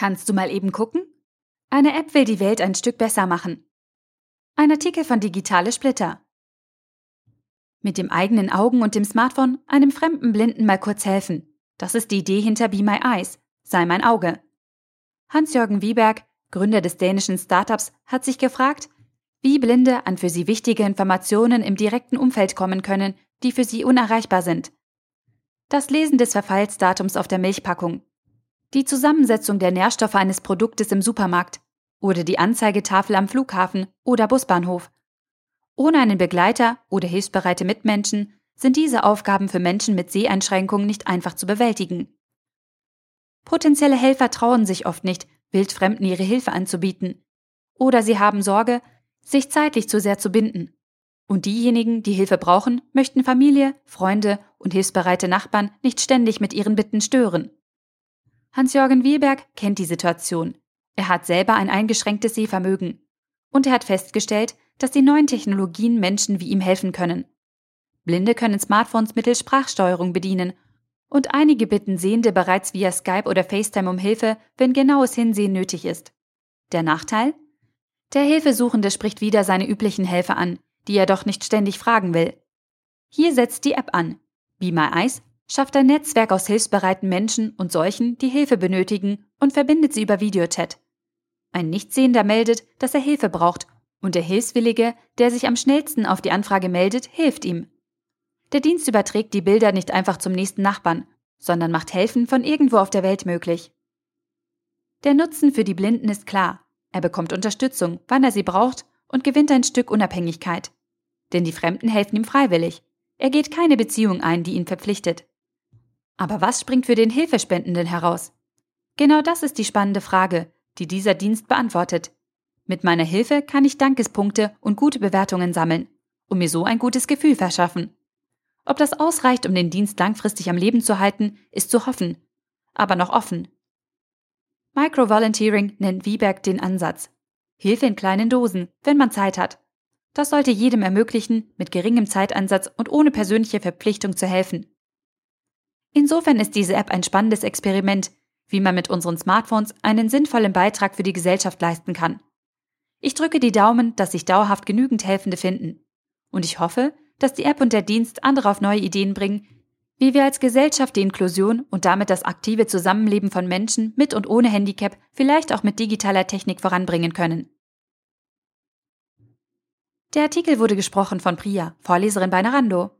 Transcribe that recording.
Kannst du mal eben gucken? Eine App will die Welt ein Stück besser machen. Ein Artikel von Digitale Splitter. Mit dem eigenen Augen und dem Smartphone einem fremden Blinden mal kurz helfen. Das ist die Idee hinter Be My Eyes, sei mein Auge. Hans-Jürgen Wieberg, Gründer des dänischen Startups, hat sich gefragt, wie Blinde an für sie wichtige Informationen im direkten Umfeld kommen können, die für sie unerreichbar sind. Das Lesen des Verfallsdatums auf der Milchpackung, die Zusammensetzung der Nährstoffe eines Produktes im Supermarkt oder die Anzeigetafel am Flughafen oder Busbahnhof. Ohne einen Begleiter oder hilfsbereite Mitmenschen sind diese Aufgaben für Menschen mit Seheinschränkungen nicht einfach zu bewältigen. Potenzielle Helfer trauen sich oft nicht, Wildfremden ihre Hilfe anzubieten. Oder sie haben Sorge, sich zeitlich zu sehr zu binden. Und diejenigen, die Hilfe brauchen, möchten Familie, Freunde und hilfsbereite Nachbarn nicht ständig mit ihren Bitten stören. Hans-Jürgen Wielberg kennt die Situation. Er hat selber ein eingeschränktes Sehvermögen. Und er hat festgestellt, dass die neuen Technologien Menschen wie ihm helfen können. Blinde können Smartphones mittels Sprachsteuerung bedienen und einige bitten Sehende bereits via Skype oder FaceTime um Hilfe, wenn genaues Hinsehen nötig ist. Der Nachteil? Der Hilfesuchende spricht wieder seine üblichen Helfer an, die er doch nicht ständig fragen will. Hier setzt die App an. Be My Eyes schafft ein Netzwerk aus hilfsbereiten Menschen und solchen, die Hilfe benötigen, und verbindet sie über Videochat. Ein Nichtsehender meldet, dass er Hilfe braucht, und der Hilfswillige, der sich am schnellsten auf die Anfrage meldet, hilft ihm. Der Dienst überträgt die Bilder nicht einfach zum nächsten Nachbarn, sondern macht Helfen von irgendwo auf der Welt möglich. Der Nutzen für die Blinden ist klar. Er bekommt Unterstützung, wann er sie braucht, und gewinnt ein Stück Unabhängigkeit. Denn die Fremden helfen ihm freiwillig. Er geht keine Beziehung ein, die ihn verpflichtet. Aber was springt für den Hilfespendenden heraus? Genau das ist die spannende Frage, die dieser Dienst beantwortet. Mit meiner Hilfe kann ich Dankespunkte und gute Bewertungen sammeln und mir so ein gutes Gefühl verschaffen. Ob das ausreicht, um den Dienst langfristig am Leben zu halten, ist zu hoffen, aber noch offen. Microvolunteering nennt Wieberg den Ansatz. Hilfe in kleinen Dosen, wenn man Zeit hat. Das sollte jedem ermöglichen, mit geringem Zeitansatz und ohne persönliche Verpflichtung zu helfen. Insofern ist diese App ein spannendes Experiment, wie man mit unseren Smartphones einen sinnvollen Beitrag für die Gesellschaft leisten kann. Ich drücke die Daumen, dass sich dauerhaft genügend Helfende finden. Und ich hoffe, dass die App und der Dienst andere auf neue Ideen bringen, wie wir als Gesellschaft die Inklusion und damit das aktive Zusammenleben von Menschen mit und ohne Handicap vielleicht auch mit digitaler Technik voranbringen können. Der Artikel wurde gesprochen von Priya, Vorleserin bei Narando.